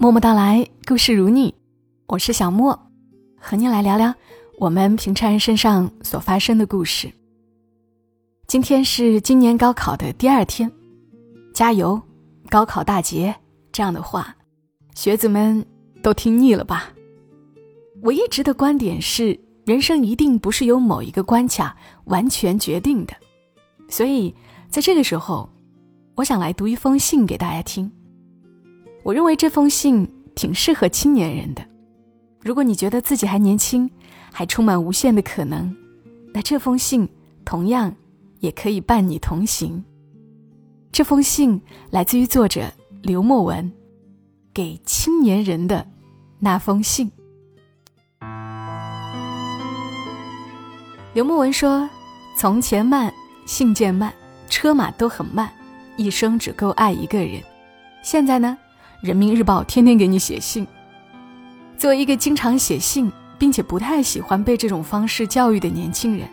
默默到来，故事如你，我是小莫，和你来聊聊我们平常人身上所发生的故事。今天是今年高考的第二天，加油，高考大捷！这样的话，学子们都听腻了吧？我一直的观点是，人生一定不是由某一个关卡完全决定的，所以在这个时候，我想来读一封信给大家听。我认为这封信挺适合青年人的。如果你觉得自己还年轻，还充满无限的可能，那这封信同样也可以伴你同行。这封信来自于作者刘墨文，给青年人的那封信。刘墨文说：“从前慢，信件慢，车马都很慢，一生只够爱一个人。现在呢？”人民日报天天给你写信。作为一个经常写信，并且不太喜欢被这种方式教育的年轻人，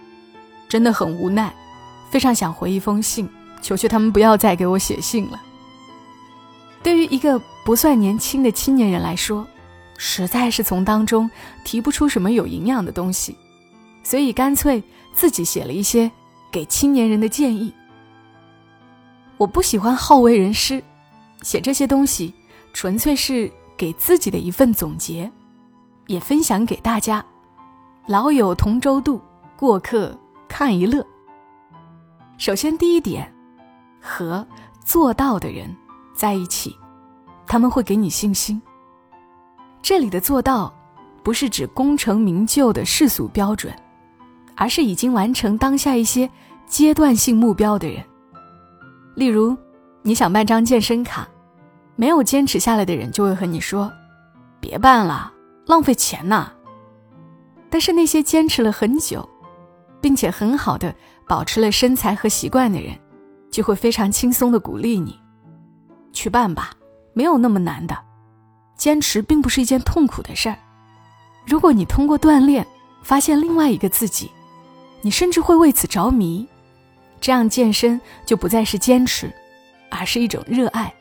真的很无奈，非常想回一封信，求求他们不要再给我写信了。对于一个不算年轻的青年人来说，实在是从当中提不出什么有营养的东西，所以干脆自己写了一些给青年人的建议。我不喜欢好为人师，写这些东西。纯粹是给自己的一份总结，也分享给大家。老友同舟渡，过客看一乐。首先，第一点，和做到的人在一起，他们会给你信心。这里的做到，不是指功成名就的世俗标准，而是已经完成当下一些阶段性目标的人。例如，你想办张健身卡。没有坚持下来的人就会和你说：“别办了，浪费钱呐。”但是那些坚持了很久，并且很好的保持了身材和习惯的人，就会非常轻松的鼓励你去办吧，没有那么难的。坚持并不是一件痛苦的事儿。如果你通过锻炼发现另外一个自己，你甚至会为此着迷，这样健身就不再是坚持，而是一种热爱。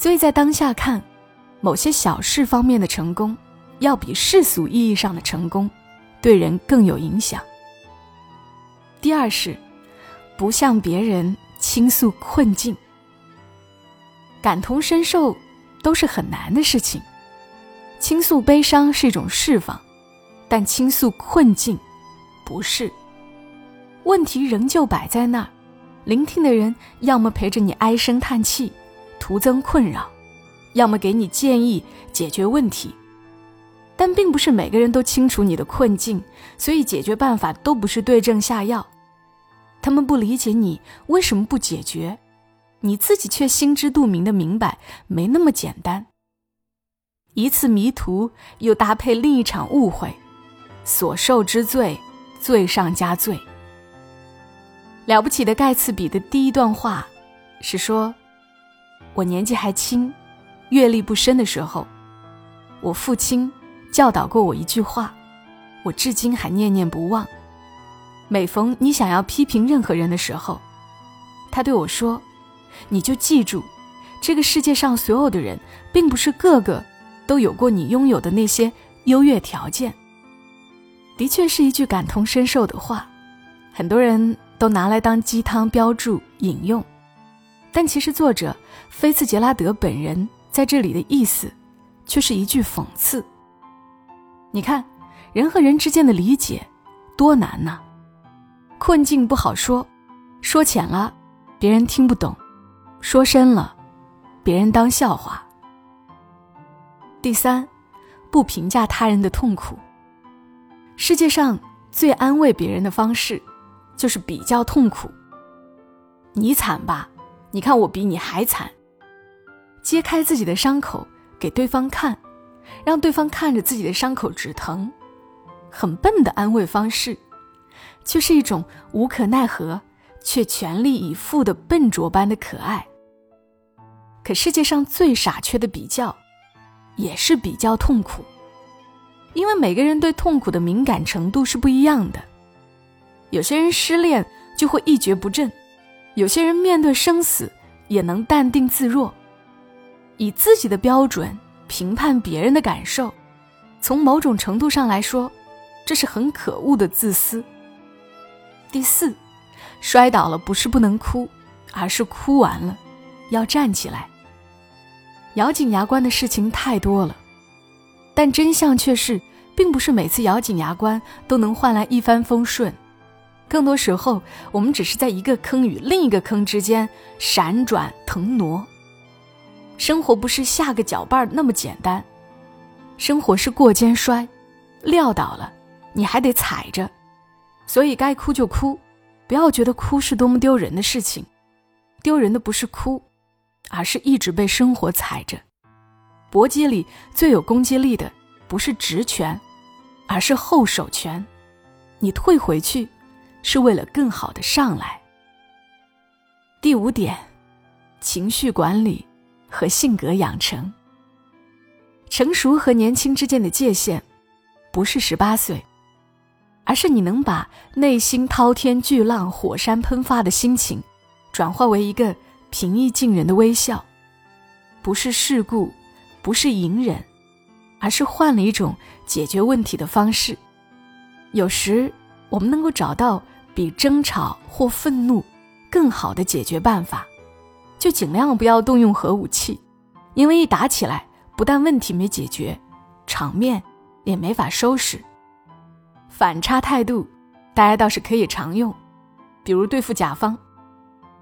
所以在当下看，某些小事方面的成功，要比世俗意义上的成功，对人更有影响。第二是，不向别人倾诉困境。感同身受都是很难的事情，倾诉悲伤是一种释放，但倾诉困境，不是。问题仍旧摆在那儿，聆听的人要么陪着你唉声叹气。徒增困扰，要么给你建议解决问题，但并不是每个人都清楚你的困境，所以解决办法都不是对症下药。他们不理解你为什么不解决，你自己却心知肚明的明白没那么简单。一次迷途又搭配另一场误会，所受之罪，罪上加罪。了不起的盖茨比的第一段话是说。我年纪还轻，阅历不深的时候，我父亲教导过我一句话，我至今还念念不忘。每逢你想要批评任何人的时候，他对我说：“你就记住，这个世界上所有的人，并不是个个都有过你拥有的那些优越条件。”的确是一句感同身受的话，很多人都拿来当鸡汤标注引用。但其实，作者菲茨杰拉德本人在这里的意思，却是一句讽刺。你看，人和人之间的理解多难呐！困境不好说，说浅了，别人听不懂；说深了，别人当笑话。第三，不评价他人的痛苦。世界上最安慰别人的方式，就是比较痛苦。你惨吧？你看我比你还惨。揭开自己的伤口给对方看，让对方看着自己的伤口止疼，很笨的安慰方式，却是一种无可奈何却全力以赴的笨拙般的可爱。可世界上最傻缺的比较，也是比较痛苦，因为每个人对痛苦的敏感程度是不一样的。有些人失恋就会一蹶不振。有些人面对生死也能淡定自若，以自己的标准评判别人的感受，从某种程度上来说，这是很可恶的自私。第四，摔倒了不是不能哭，而是哭完了要站起来。咬紧牙关的事情太多了，但真相却是，并不是每次咬紧牙关都能换来一帆风顺。更多时候，我们只是在一个坑与另一个坑之间闪转腾挪。生活不是下个脚绊那么简单，生活是过肩摔，撂倒了你还得踩着，所以该哭就哭，不要觉得哭是多么丢人的事情。丢人的不是哭。而是一直被生活踩着。搏击里最有攻击力的不是直拳，而是后手拳。你退回去，是为了更好的上来。第五点，情绪管理和性格养成。成熟和年轻之间的界限，不是十八岁，而是你能把内心滔天巨浪、火山喷发的心情，转化为一个。平易近人的微笑，不是世故，不是隐忍，而是换了一种解决问题的方式。有时，我们能够找到比争吵或愤怒更好的解决办法，就尽量不要动用核武器，因为一打起来，不但问题没解决，场面也没法收拾。反差态度，大家倒是可以常用，比如对付甲方。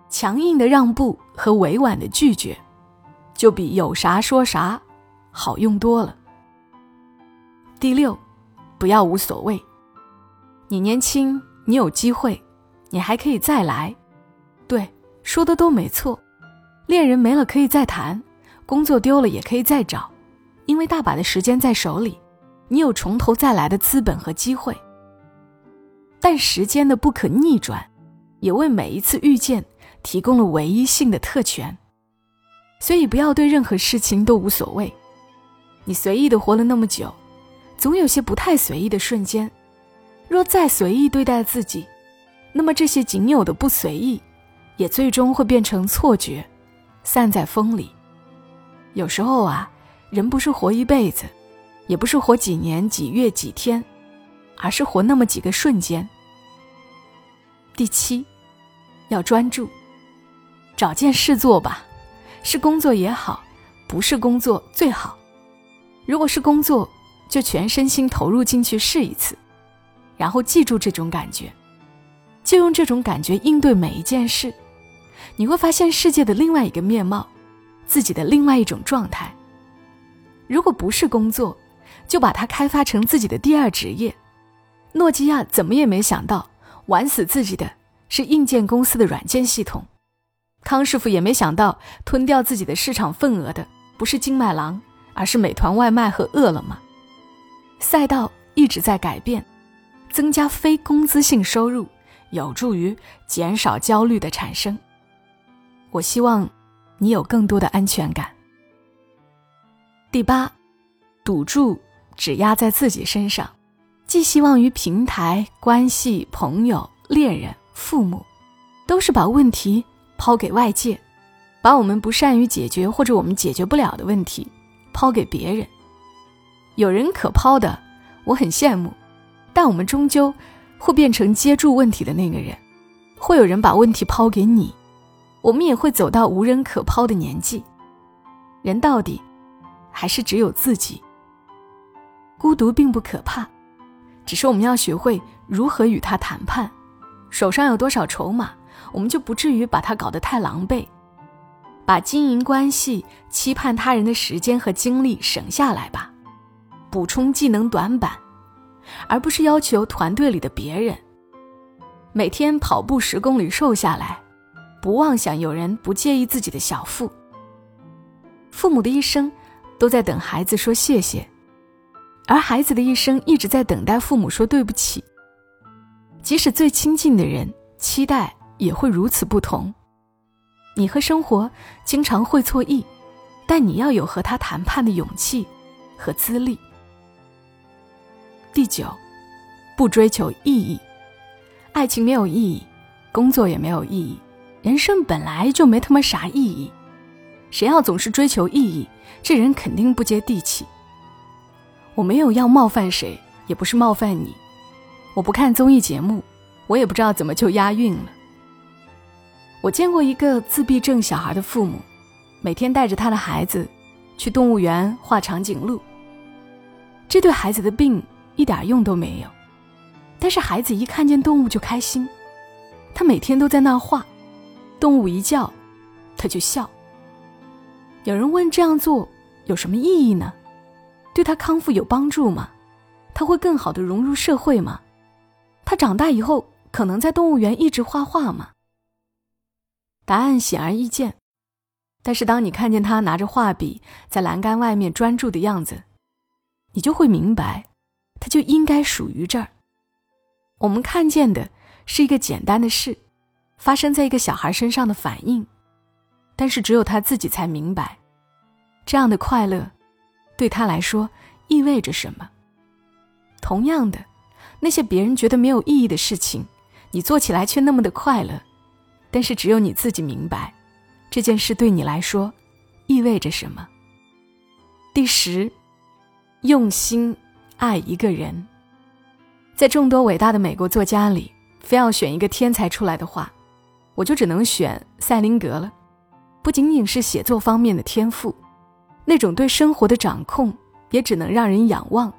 强硬的让步和委婉的拒绝，就比有啥说啥好用多了。第六，不要无所谓。你年轻，你有机会，你还可以再来。对，说的都没错。恋人没了可以再谈，工作丢了也可以再找，因为大把的时间在手里，你有从头再来的资本和机会。但时间的不可逆转，也为每一次遇见。提供了唯一性的特权，所以不要对任何事情都无所谓。你随意的活了那么久，总有些不太随意的瞬间。若再随意对待自己，那么这些仅有的不随意，也最终会变成错觉，散在风里。有时候啊，人不是活一辈子，也不是活几年、几月、几天，而是活那么几个瞬间。第七，要专注。找件事做吧，是工作也好，不是工作最好。如果是工作，就全身心投入进去试一次，然后记住这种感觉，就用这种感觉应对每一件事，你会发现世界的另外一个面貌，自己的另外一种状态。如果不是工作，就把它开发成自己的第二职业。诺基亚怎么也没想到，玩死自己的是硬件公司的软件系统。康师傅也没想到，吞掉自己的市场份额的不是金麦郎，而是美团外卖和饿了么。赛道一直在改变，增加非工资性收入，有助于减少焦虑的产生。我希望你有更多的安全感。第八，赌注只压在自己身上，寄希望于平台、关系、朋友、恋人、父母，都是把问题。抛给外界，把我们不善于解决或者我们解决不了的问题抛给别人。有人可抛的，我很羡慕，但我们终究会变成接住问题的那个人。会有人把问题抛给你，我们也会走到无人可抛的年纪。人到底还是只有自己。孤独并不可怕，只是我们要学会如何与他谈判。手上有多少筹码？我们就不至于把它搞得太狼狈，把经营关系、期盼他人的时间和精力省下来吧，补充技能短板，而不是要求团队里的别人每天跑步十公里瘦下来，不妄想有人不介意自己的小腹。父母的一生都在等孩子说谢谢，而孩子的一生一直在等待父母说对不起。即使最亲近的人期待。也会如此不同。你和生活经常会错意，但你要有和他谈判的勇气和资历。不追求意义。爱情没有意义，工作也没有意义，人生本来就没他妈啥意义。谁要总是追求意义，这人肯定不接地气。我没有要冒犯谁，也不是冒犯你。我不看综艺节目，我也不知道怎么就押韵了。我见过一个自闭症小孩的父母，每天带着他的孩子去动物园画长颈鹿。这对孩子的病一点用都没有，但是孩子一看见动物就开心，他每天都在那画，动物一叫，他就笑。有人问这样做有什么意义呢？对他康复有帮助吗？他会更好的融入社会吗？他长大以后可能在动物园一直画画吗？答案显而易见。但是当你看见他拿着画笔在栏杆外面专注的样子，你就会明白，他就应该属于这儿。我们看见的是一个简单的事，发生在一个小孩身上的反应，但是只有他自己才明白，这样的快乐对他来说意味着什么。同样的。那些别人觉得没有意义的事情，你做起来却那么的快乐，但是只有你自己明白，这件事对你来说意味着什么。第十，用心爱一个人。在众多伟大的美国作家里，非要选一个天才出来的话，我就只能选塞林格了。不仅仅是写作方面的天赋，那种对生活的掌控，也只能让人仰望。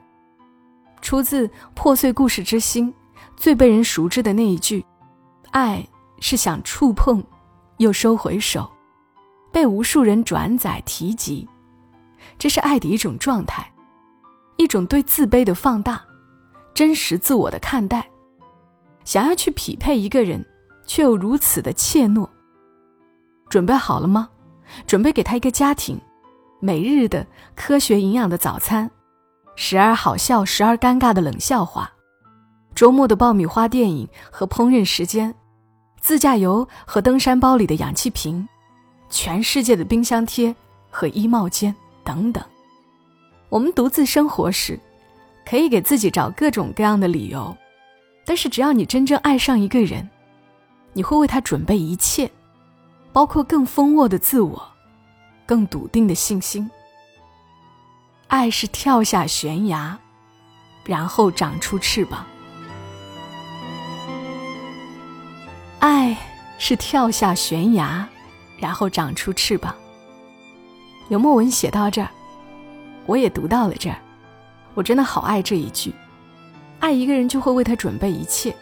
出自《破碎故事之心》，最被人熟知的那一句：“爱是想触碰，又收回手”，被无数人转载提及。这是爱的一种状态，一种对自卑的放大，真实自我的看待。想要去匹配一个人，却又如此的怯懦。准备好了吗？准备给他一个家庭，每日的科学营养的早餐。时而好笑，时而尴尬的冷笑话，周末的爆米花电影和烹饪时间，自驾游和登山包里的氧气瓶，全世界的冰箱贴和衣帽间等等。我们独自生活时，可以给自己找各种各样的理由，但是只要你真正爱上一个人，你会为他准备一切，包括更丰沃的自我，更笃定的信心。爱是跳下悬崖，然后长出翅膀。爱是跳下悬崖，然后长出翅膀。有墨文写到这儿，我也读到了这儿。我真的好爱这一句：爱一个人就会为他准备一切，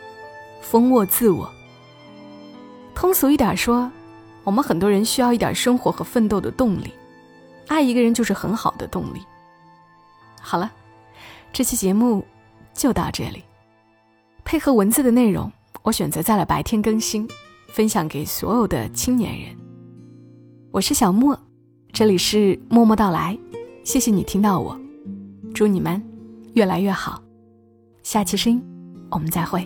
丰沃自我。通俗一点说，我们很多人需要一点生活和奋斗的动力，爱一个人就是很好的动力。好了，这期节目就到这里。配合文字的内容，我选择在了白天更新，分享给所有的青年人。我是小莫，这里是默默到来，谢谢你听到我，祝你们越来越好。下期声音，我们再会。